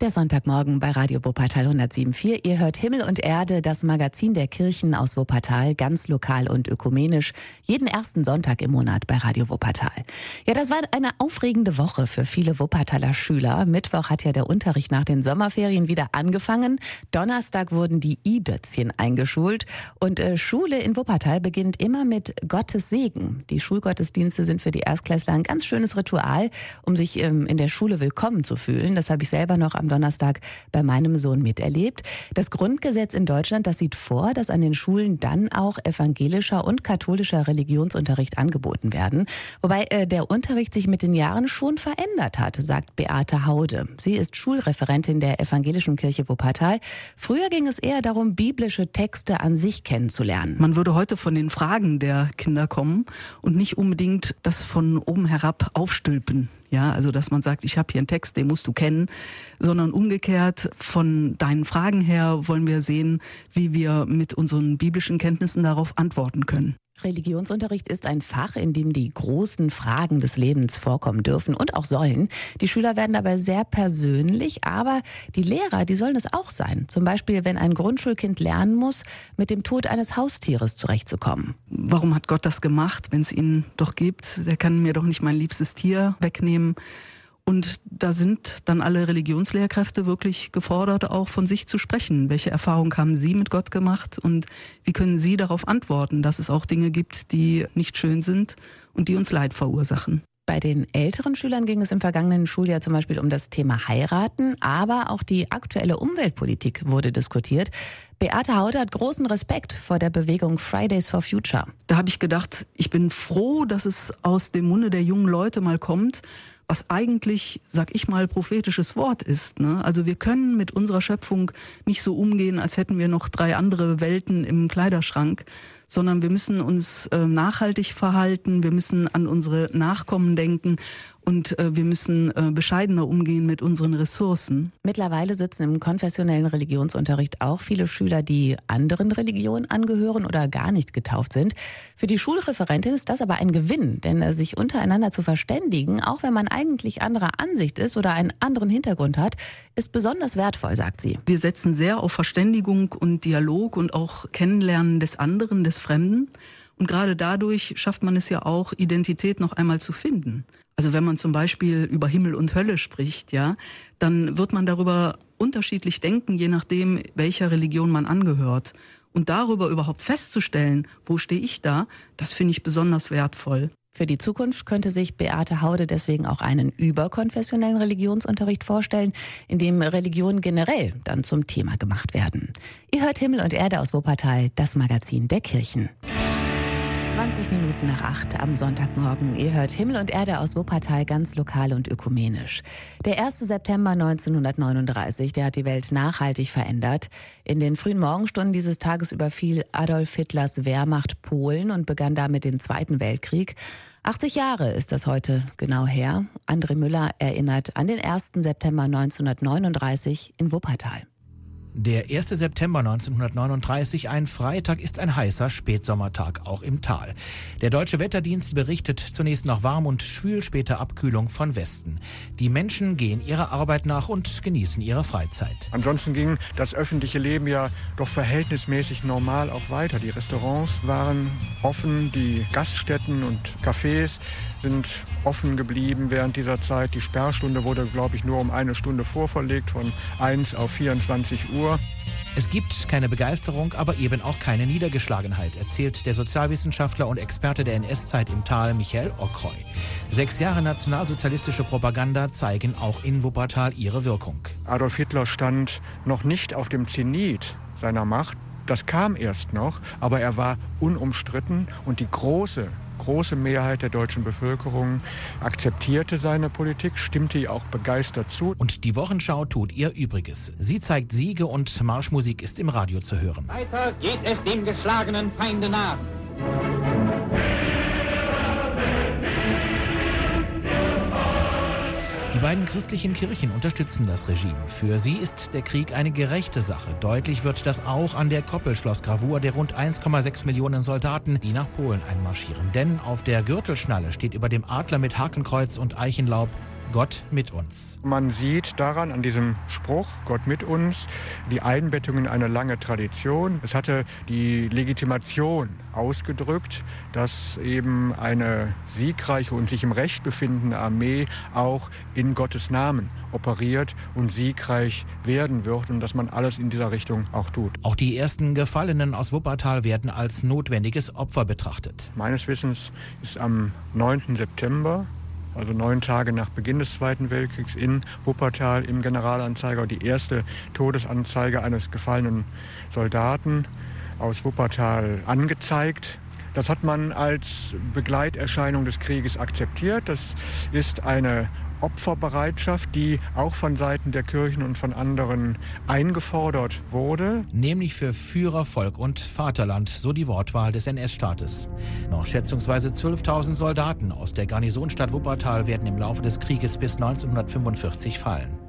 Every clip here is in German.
Der Sonntagmorgen bei Radio Wuppertal 107.4. Ihr hört Himmel und Erde, das Magazin der Kirchen aus Wuppertal, ganz lokal und ökumenisch, jeden ersten Sonntag im Monat bei Radio Wuppertal. Ja, das war eine aufregende Woche für viele Wuppertaler Schüler. Mittwoch hat ja der Unterricht nach den Sommerferien wieder angefangen. Donnerstag wurden die I-Dötzchen eingeschult und äh, Schule in Wuppertal beginnt immer mit Gottes Segen. Die Schulgottesdienste sind für die Erstklässler ein ganz schönes Ritual, um sich ähm, in der Schule willkommen zu fühlen. Das habe ich selber noch am Donnerstag bei meinem Sohn miterlebt. Das Grundgesetz in Deutschland, das sieht vor, dass an den Schulen dann auch evangelischer und katholischer Religionsunterricht angeboten werden. Wobei äh, der Unterricht sich mit den Jahren schon verändert hat, sagt Beate Haude. Sie ist Schulreferentin der Evangelischen Kirche Wuppertal. Früher ging es eher darum, biblische Texte an sich kennenzulernen. Man würde heute von den Fragen der Kinder kommen und nicht unbedingt das von oben herab aufstülpen. Ja, also dass man sagt, ich habe hier einen Text, den musst du kennen, sondern umgekehrt von deinen Fragen her wollen wir sehen, wie wir mit unseren biblischen Kenntnissen darauf antworten können. Religionsunterricht ist ein Fach, in dem die großen Fragen des Lebens vorkommen dürfen und auch sollen. Die Schüler werden dabei sehr persönlich, aber die Lehrer, die sollen es auch sein. Zum Beispiel, wenn ein Grundschulkind lernen muss, mit dem Tod eines Haustieres zurechtzukommen. Warum hat Gott das gemacht, wenn es ihn doch gibt? Der kann mir doch nicht mein liebstes Tier wegnehmen. Und da sind dann alle Religionslehrkräfte wirklich gefordert, auch von sich zu sprechen. Welche Erfahrungen haben Sie mit Gott gemacht und wie können Sie darauf antworten, dass es auch Dinge gibt, die nicht schön sind und die uns Leid verursachen? Bei den älteren Schülern ging es im vergangenen Schuljahr zum Beispiel um das Thema Heiraten, aber auch die aktuelle Umweltpolitik wurde diskutiert. Beate Haude hat großen Respekt vor der Bewegung Fridays for Future. Da habe ich gedacht, ich bin froh, dass es aus dem Munde der jungen Leute mal kommt was eigentlich, sag ich mal, prophetisches Wort ist. Ne? Also wir können mit unserer Schöpfung nicht so umgehen, als hätten wir noch drei andere Welten im Kleiderschrank, sondern wir müssen uns äh, nachhaltig verhalten, wir müssen an unsere Nachkommen denken und äh, wir müssen äh, bescheidener umgehen mit unseren Ressourcen. Mittlerweile sitzen im konfessionellen Religionsunterricht auch viele Schüler, die anderen Religionen angehören oder gar nicht getauft sind. Für die Schulreferentin ist das aber ein Gewinn, denn äh, sich untereinander zu verständigen, auch wenn man eigentlich anderer Ansicht ist oder einen anderen Hintergrund hat, ist besonders wertvoll, sagt sie. Wir setzen sehr auf Verständigung und Dialog und auch Kennenlernen des anderen, des Fremden. Und gerade dadurch schafft man es ja auch, Identität noch einmal zu finden. Also wenn man zum Beispiel über Himmel und Hölle spricht, ja, dann wird man darüber unterschiedlich denken, je nachdem, welcher Religion man angehört. Und darüber überhaupt festzustellen, wo stehe ich da, das finde ich besonders wertvoll. Für die Zukunft könnte sich Beate Haude deswegen auch einen überkonfessionellen Religionsunterricht vorstellen, in dem Religionen generell dann zum Thema gemacht werden. Ihr hört Himmel und Erde aus Wuppertal, das Magazin der Kirchen. 20 Minuten nach acht am Sonntagmorgen. Ihr hört Himmel und Erde aus Wuppertal ganz lokal und ökumenisch. Der 1. September 1939, der hat die Welt nachhaltig verändert. In den frühen Morgenstunden dieses Tages überfiel Adolf Hitlers Wehrmacht Polen und begann damit den Zweiten Weltkrieg. 80 Jahre ist das heute genau her. André Müller erinnert an den 1. September 1939 in Wuppertal. Der 1. September 1939, ein Freitag, ist ein heißer Spätsommertag, auch im Tal. Der deutsche Wetterdienst berichtet zunächst noch warm und schwül, später Abkühlung von Westen. Die Menschen gehen ihrer Arbeit nach und genießen ihre Freizeit. Ansonsten ging das öffentliche Leben ja doch verhältnismäßig normal auch weiter. Die Restaurants waren offen, die Gaststätten und Cafés sind offen geblieben während dieser Zeit. Die Sperrstunde wurde, glaube ich, nur um eine Stunde vorverlegt, von 1 auf 24 Uhr. Es gibt keine Begeisterung, aber eben auch keine Niedergeschlagenheit, erzählt der Sozialwissenschaftler und Experte der NS-Zeit im Tal, Michael Ockreu. Sechs Jahre nationalsozialistische Propaganda zeigen auch in Wuppertal ihre Wirkung. Adolf Hitler stand noch nicht auf dem Zenit seiner Macht. Das kam erst noch, aber er war unumstritten und die große große Mehrheit der deutschen Bevölkerung akzeptierte seine Politik, stimmte ihr auch begeistert zu. Und die Wochenschau tut ihr Übriges. Sie zeigt Siege und Marschmusik ist im Radio zu hören. Weiter geht es dem geschlagenen Feinde nach. Die beiden christlichen Kirchen unterstützen das Regime. Für sie ist der Krieg eine gerechte Sache. Deutlich wird das auch an der Koppelschlossgravur der rund 1,6 Millionen Soldaten, die nach Polen einmarschieren. Denn auf der Gürtelschnalle steht über dem Adler mit Hakenkreuz und Eichenlaub Gott mit uns. Man sieht daran, an diesem Spruch, Gott mit uns, die Einbettung in eine lange Tradition. Es hatte die Legitimation ausgedrückt, dass eben eine siegreiche und sich im Recht befindende Armee auch in Gottes Namen operiert und siegreich werden wird und dass man alles in dieser Richtung auch tut. Auch die ersten Gefallenen aus Wuppertal werden als notwendiges Opfer betrachtet. Meines Wissens ist am 9. September also neun Tage nach Beginn des Zweiten Weltkriegs in Wuppertal im Generalanzeiger die erste Todesanzeige eines gefallenen Soldaten aus Wuppertal angezeigt. Das hat man als Begleiterscheinung des Krieges akzeptiert. Das ist eine Opferbereitschaft, die auch von Seiten der Kirchen und von anderen eingefordert wurde. Nämlich für Führer, Volk und Vaterland, so die Wortwahl des NS-Staates. Noch schätzungsweise 12.000 Soldaten aus der Garnisonstadt Wuppertal werden im Laufe des Krieges bis 1945 fallen.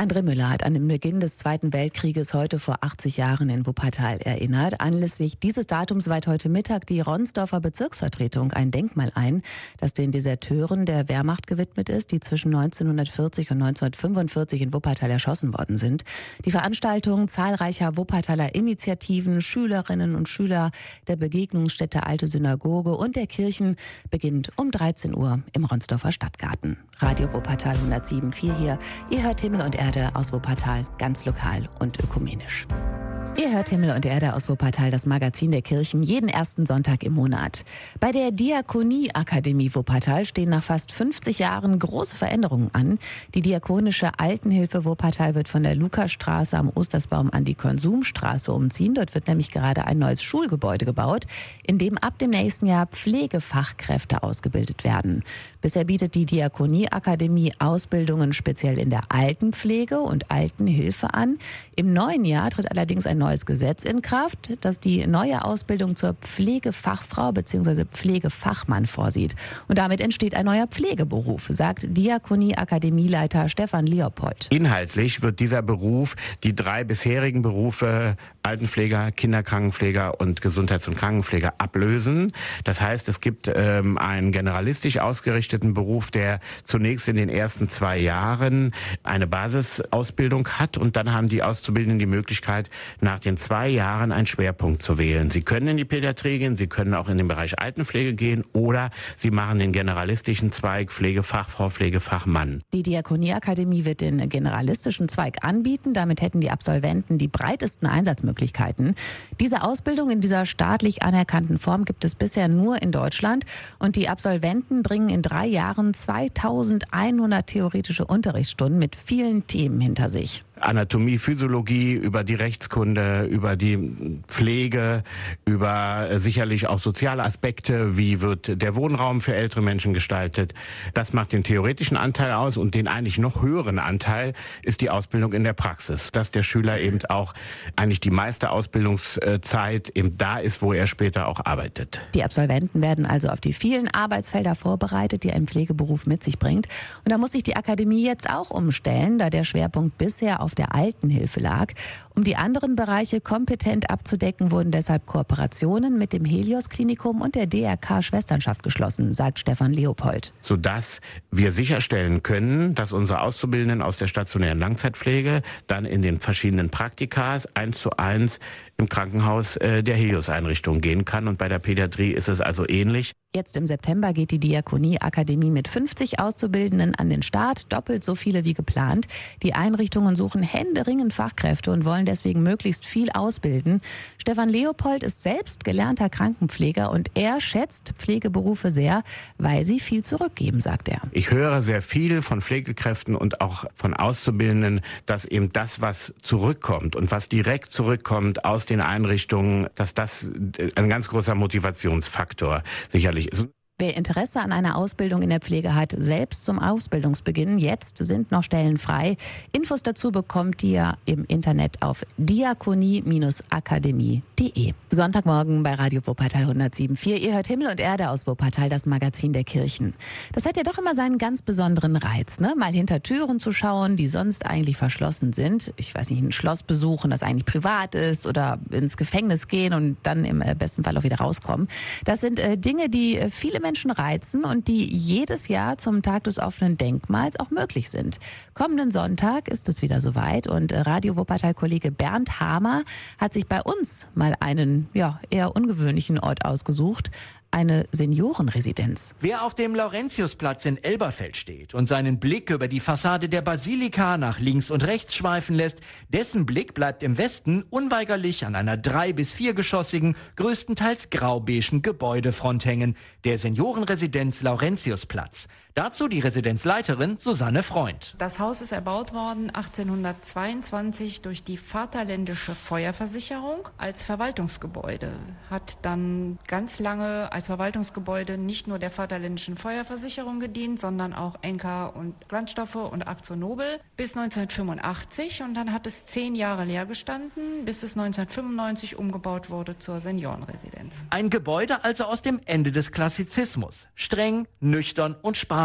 André Müller hat an den Beginn des Zweiten Weltkrieges heute vor 80 Jahren in Wuppertal erinnert. Anlässlich dieses Datums weiht heute Mittag die Ronsdorfer Bezirksvertretung ein Denkmal ein, das den Deserteuren der Wehrmacht gewidmet ist, die zwischen 1940 und 1945 in Wuppertal erschossen worden sind. Die Veranstaltung zahlreicher Wuppertaler Initiativen, Schülerinnen und Schüler der Begegnungsstätte Alte Synagoge und der Kirchen beginnt um 13 Uhr im Ronsdorfer Stadtgarten. Radio Wuppertal 107.4 hier. Ihr hört Himmel und Erde Erde aus Wuppertal, ganz lokal und ökumenisch. Hört Himmel und Erde aus Wuppertal, das Magazin der Kirchen, jeden ersten Sonntag im Monat. Bei der Diakonieakademie Wuppertal stehen nach fast 50 Jahren große Veränderungen an. Die Diakonische Altenhilfe Wuppertal wird von der Lukastraße am Ostersbaum an die Konsumstraße umziehen. Dort wird nämlich gerade ein neues Schulgebäude gebaut, in dem ab dem nächsten Jahr Pflegefachkräfte ausgebildet werden. Bisher bietet die Diakonieakademie Ausbildungen speziell in der Altenpflege und Altenhilfe an. Im neuen Jahr tritt allerdings ein neues Gesetz in Kraft, das die neue Ausbildung zur Pflegefachfrau bzw. Pflegefachmann vorsieht. Und damit entsteht ein neuer Pflegeberuf, sagt Diakonie-Akademieleiter Stefan Leopold. Inhaltlich wird dieser Beruf die drei bisherigen Berufe Altenpfleger, Kinderkrankenpfleger und Gesundheits- und Krankenpfleger ablösen. Das heißt, es gibt ähm, einen generalistisch ausgerichteten Beruf, der zunächst in den ersten zwei Jahren eine Basisausbildung hat und dann haben die Auszubildenden die Möglichkeit, nach den zwei Jahren einen Schwerpunkt zu wählen. Sie können in die Pädiatrie gehen, Sie können auch in den Bereich Altenpflege gehen oder Sie machen den generalistischen Zweig Pflegefachfrau, Pflegefachmann. Die Diakonieakademie wird den generalistischen Zweig anbieten. Damit hätten die Absolventen die breitesten Einsatzmöglichkeiten. Diese Ausbildung in dieser staatlich anerkannten Form gibt es bisher nur in Deutschland und die Absolventen bringen in drei Jahren 2100 theoretische Unterrichtsstunden mit vielen Themen hinter sich. Anatomie, Physiologie, über die Rechtskunde, über die Pflege, über äh, sicherlich auch soziale Aspekte, wie wird der Wohnraum für ältere Menschen gestaltet. Das macht den theoretischen Anteil aus und den eigentlich noch höheren Anteil ist die Ausbildung in der Praxis, dass der Schüler eben auch eigentlich die meiste Ausbildungszeit eben da ist, wo er später auch arbeitet. Die Absolventen werden also auf die vielen Arbeitsfelder vorbereitet, die ein Pflegeberuf mit sich bringt. Und da muss sich die Akademie jetzt auch umstellen, da der Schwerpunkt bisher auf auf der Altenhilfe lag. Um die anderen Bereiche kompetent abzudecken, wurden deshalb Kooperationen mit dem Helios Klinikum und der DRK Schwesternschaft geschlossen, sagt Stefan Leopold. Sodass wir sicherstellen können, dass unsere Auszubildenden aus der stationären Langzeitpflege dann in den verschiedenen Praktikas eins zu eins im Krankenhaus äh, der Helios-Einrichtung gehen kann. Und bei der Pädiatrie ist es also ähnlich. Jetzt im September geht die Diakonie-Akademie mit 50 Auszubildenden an den Start, doppelt so viele wie geplant. Die Einrichtungen suchen händeringend Fachkräfte und wollen deswegen möglichst viel ausbilden. Stefan Leopold ist selbst gelernter Krankenpfleger und er schätzt Pflegeberufe sehr, weil sie viel zurückgeben, sagt er. Ich höre sehr viel von Pflegekräften und auch von Auszubildenden, dass eben das, was zurückkommt und was direkt zurückkommt aus den Einrichtungen, dass das ein ganz großer Motivationsfaktor sicherlich ist. Wer Interesse an einer Ausbildung in der Pflege hat, selbst zum Ausbildungsbeginn, jetzt sind noch Stellen frei. Infos dazu bekommt ihr im Internet auf diakonie-akademie.de. Sonntagmorgen bei Radio Wuppertal 107.4. Ihr hört Himmel und Erde aus Wuppertal, das Magazin der Kirchen. Das hat ja doch immer seinen ganz besonderen Reiz, ne? Mal hinter Türen zu schauen, die sonst eigentlich verschlossen sind. Ich weiß nicht, ein Schloss besuchen, das eigentlich privat ist oder ins Gefängnis gehen und dann im äh, besten Fall auch wieder rauskommen. Das sind äh, Dinge, die äh, viele Menschen Menschen reizen und die jedes Jahr zum Tag des offenen Denkmals auch möglich sind. Kommenden Sonntag ist es wieder soweit und Radio Wuppertal-Kollege Bernd Hamer hat sich bei uns mal einen ja, eher ungewöhnlichen Ort ausgesucht eine Seniorenresidenz. Wer auf dem Laurentiusplatz in Elberfeld steht und seinen Blick über die Fassade der Basilika nach links und rechts schweifen lässt, dessen Blick bleibt im Westen unweigerlich an einer drei- bis viergeschossigen, größtenteils graubeigen Gebäudefront hängen, der Seniorenresidenz Laurentiusplatz. Dazu die Residenzleiterin Susanne Freund. Das Haus ist erbaut worden 1822 durch die Vaterländische Feuerversicherung als Verwaltungsgebäude. Hat dann ganz lange als Verwaltungsgebäude nicht nur der Vaterländischen Feuerversicherung gedient, sondern auch Enker und Glanzstoffe und Aktionobel bis 1985 und dann hat es zehn Jahre leer gestanden, bis es 1995 umgebaut wurde zur Seniorenresidenz. Ein Gebäude also aus dem Ende des Klassizismus. Streng, nüchtern und sparsam,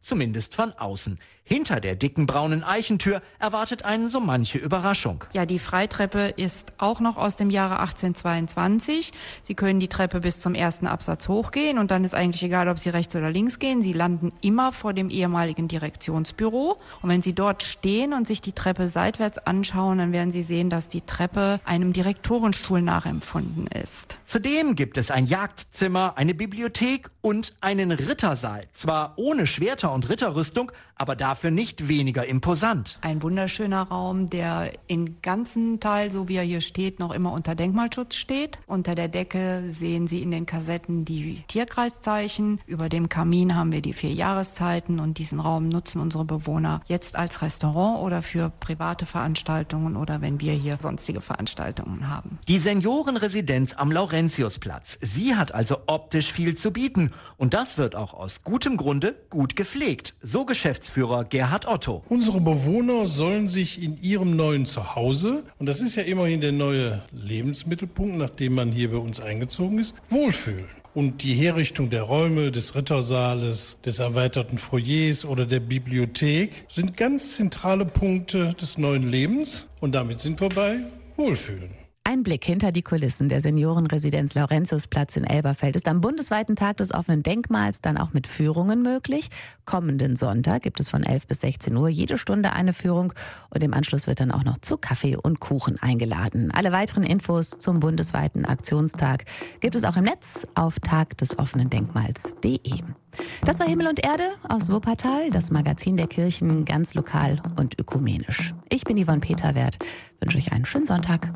zumindest von außen. Hinter der dicken braunen Eichentür erwartet einen so manche Überraschung. Ja, die Freitreppe ist auch noch aus dem Jahre 1822. Sie können die Treppe bis zum ersten Absatz hochgehen und dann ist eigentlich egal, ob Sie rechts oder links gehen. Sie landen immer vor dem ehemaligen Direktionsbüro. Und wenn Sie dort stehen und sich die Treppe seitwärts anschauen, dann werden Sie sehen, dass die Treppe einem Direktorenstuhl nachempfunden ist. Zudem gibt es ein Jagdzimmer, eine Bibliothek und einen Rittersaal. Zwar ohne Schwerter und Ritterrüstung, aber dafür nicht weniger imposant. Ein wunderschöner Raum, der in ganzen Teil, so wie er hier steht, noch immer unter Denkmalschutz steht. Unter der Decke sehen Sie in den Kassetten die Tierkreiszeichen. Über dem Kamin haben wir die vier Jahreszeiten und diesen Raum nutzen unsere Bewohner jetzt als Restaurant oder für private Veranstaltungen oder wenn wir hier sonstige Veranstaltungen haben. Die Seniorenresidenz am Laurentiusplatz. Sie hat also optisch viel zu bieten und das wird auch aus gutem Grunde gut gepflegt. So Geschäftsführer Gerhard Otto. Unsere Bewohner sollen sich in ihrem neuen Zuhause, und das ist ja immerhin der neue Lebensmittelpunkt, nachdem man hier bei uns eingezogen ist, wohlfühlen. Und die Herrichtung der Räume, des Rittersaales, des erweiterten Foyers oder der Bibliothek sind ganz zentrale Punkte des neuen Lebens. Und damit sind wir bei Wohlfühlen. Ein Blick hinter die Kulissen der Seniorenresidenz Laurentiusplatz in Elberfeld ist am bundesweiten Tag des offenen Denkmals dann auch mit Führungen möglich. Kommenden Sonntag gibt es von 11 bis 16 Uhr jede Stunde eine Führung und im Anschluss wird dann auch noch zu Kaffee und Kuchen eingeladen. Alle weiteren Infos zum bundesweiten Aktionstag gibt es auch im Netz auf tagdesoffenendenkmals.de. Das war Himmel und Erde aus Wuppertal, das Magazin der Kirchen ganz lokal und ökumenisch. Ich bin Yvonne Peterwert, wünsche euch einen schönen Sonntag.